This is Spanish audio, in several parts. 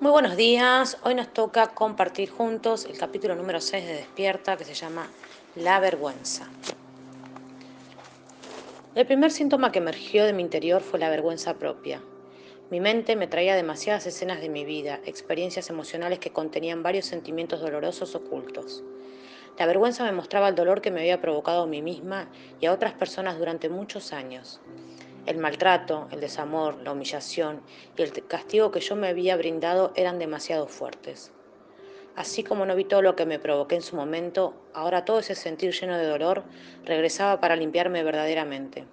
Muy buenos días, hoy nos toca compartir juntos el capítulo número 6 de Despierta que se llama La vergüenza. El primer síntoma que emergió de mi interior fue la vergüenza propia. Mi mente me traía demasiadas escenas de mi vida, experiencias emocionales que contenían varios sentimientos dolorosos ocultos. La vergüenza me mostraba el dolor que me había provocado a mí misma y a otras personas durante muchos años. El maltrato, el desamor, la humillación y el castigo que yo me había brindado eran demasiado fuertes. Así como no vi todo lo que me provoqué en su momento, ahora todo ese sentir lleno de dolor regresaba para limpiarme verdaderamente.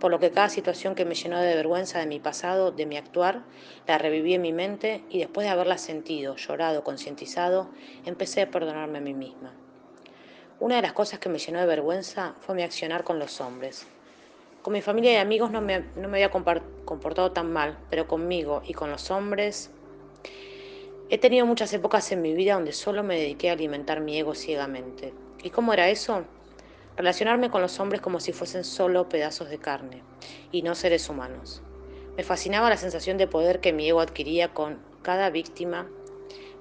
Por lo que cada situación que me llenó de vergüenza de mi pasado, de mi actuar, la reviví en mi mente y después de haberla sentido, llorado, concientizado, empecé a perdonarme a mí misma. Una de las cosas que me llenó de vergüenza fue mi accionar con los hombres. Con mi familia y amigos no me, había comportado tan mal, pero conmigo y con los hombres he tenido muchas épocas en mi vida donde solo me dediqué a alimentar mi ego ciegamente. ¿Y cómo era eso? Relacionarme con los hombres como si fuesen solo pedazos de carne y no seres humanos. Me fascinaba la sensación de poder que mi ego adquiría con cada víctima,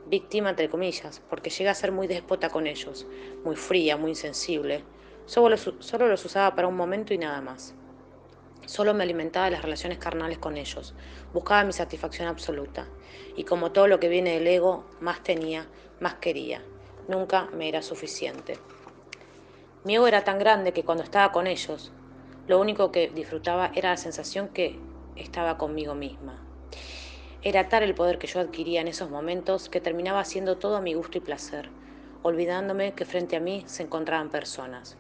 víctima entre comillas, porque llegué a ser muy déspota con ellos, muy fría, muy insensible. Solo solo los usaba para un momento y nada más. Solo me alimentaba de las relaciones carnales con ellos, buscaba mi satisfacción absoluta, y como todo lo que viene del ego, más tenía, más quería. Nunca me era suficiente. Mi ego era tan grande que cuando estaba con ellos, lo único que disfrutaba era la sensación que estaba conmigo misma. Era tal el poder que yo adquiría en esos momentos que terminaba haciendo todo a mi gusto y placer, olvidándome que frente a mí se encontraban personas.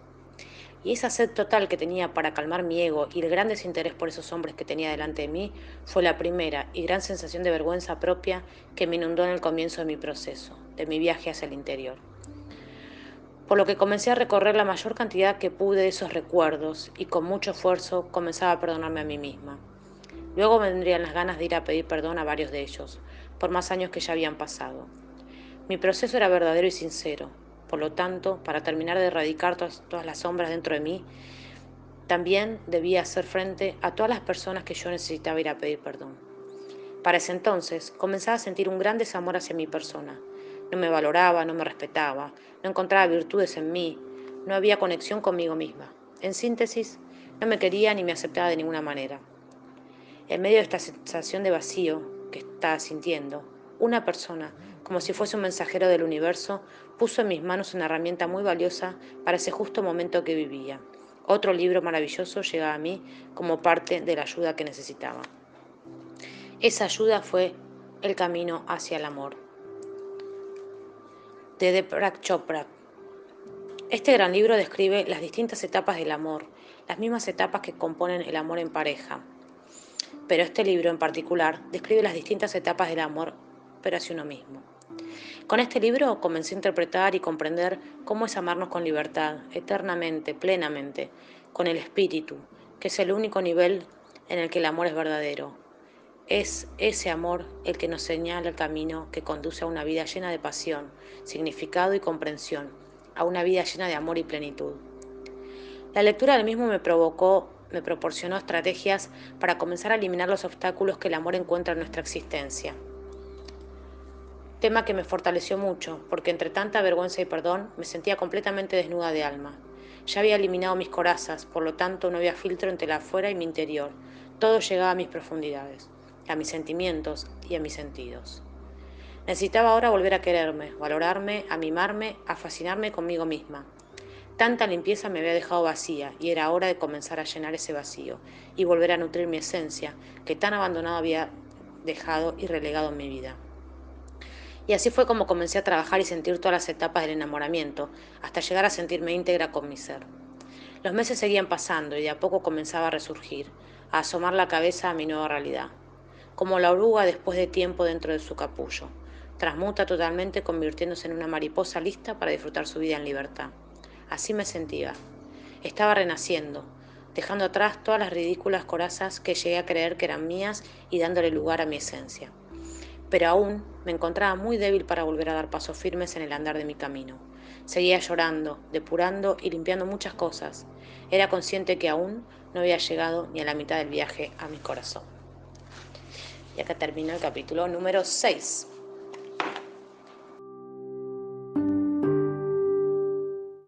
Y esa sed total que tenía para calmar mi ego y el gran desinterés por esos hombres que tenía delante de mí fue la primera y gran sensación de vergüenza propia que me inundó en el comienzo de mi proceso, de mi viaje hacia el interior. Por lo que comencé a recorrer la mayor cantidad que pude de esos recuerdos y con mucho esfuerzo comenzaba a perdonarme a mí misma. Luego vendrían las ganas de ir a pedir perdón a varios de ellos, por más años que ya habían pasado. Mi proceso era verdadero y sincero, por lo tanto, para terminar de erradicar todas, las sombras dentro de mí, también debía hacer frente a todas las personas que yo necesitaba ir a pedir perdón. Para ese entonces comenzaba a sentir un gran desamor hacia mi persona. No me valoraba, no me respetaba, no encontraba virtudes en mí, no había conexión conmigo misma. En síntesis, no me quería ni me aceptaba de ninguna manera. En medio de esta sensación de vacío que estaba sintiendo, una persona, como si fuese un mensajero del universo, puso en mis manos una herramienta muy valiosa para ese justo momento que vivía. Otro libro maravilloso llegaba a mí como parte de la ayuda que necesitaba. Esa ayuda fue El camino hacia el amor, de Deepak Chopra. Este gran libro describe las distintas etapas del amor, las mismas etapas que componen el amor en pareja. Pero este libro en particular describe las distintas etapas del amor, pero hacia uno mismo. Con este libro comencé a interpretar y comprender cómo es amarnos con libertad, eternamente, plenamente, con el espíritu, que es el único nivel en el que el amor es verdadero. Es ese amor el que nos señala el camino que conduce a una vida llena de pasión, significado y comprensión, a una vida llena de amor y plenitud. La lectura del mismo me provocó, me proporcionó estrategias para comenzar a eliminar los obstáculos que el amor encuentra en nuestra existencia tema que me fortaleció mucho, porque entre tanta vergüenza y perdón me sentía completamente desnuda de alma. Ya había eliminado mis corazas, por lo tanto no había filtro entre la afuera y mi interior. Todo llegaba a mis profundidades, a mis sentimientos y a mis sentidos. Necesitaba ahora volver a quererme, valorarme, a mimarme, a fascinarme conmigo misma. Tanta limpieza me había dejado vacía y era hora de comenzar a llenar ese vacío y volver a nutrir mi esencia que tan abandonado había dejado y relegado en mi vida. Y así fue como comencé a trabajar y sentir todas las etapas del enamoramiento, hasta llegar a sentirme íntegra con mi ser. Los meses seguían pasando y de a poco comenzaba a resurgir, a asomar la cabeza a mi nueva realidad. Como la oruga después de tiempo dentro de su capullo. Transmuta totalmente convirtiéndose en una mariposa lista para disfrutar su vida en libertad. Así me sentía. Estaba renaciendo, dejando atrás todas las ridículas corazas que llegué a creer que eran mías y dándole lugar a mi esencia pero aún me encontraba muy débil para volver a dar pasos firmes en el andar de mi camino. Seguía llorando, depurando y limpiando muchas cosas. Era consciente que aún no había llegado ni a la mitad del viaje a mi corazón. Y acá termina el capítulo número 6.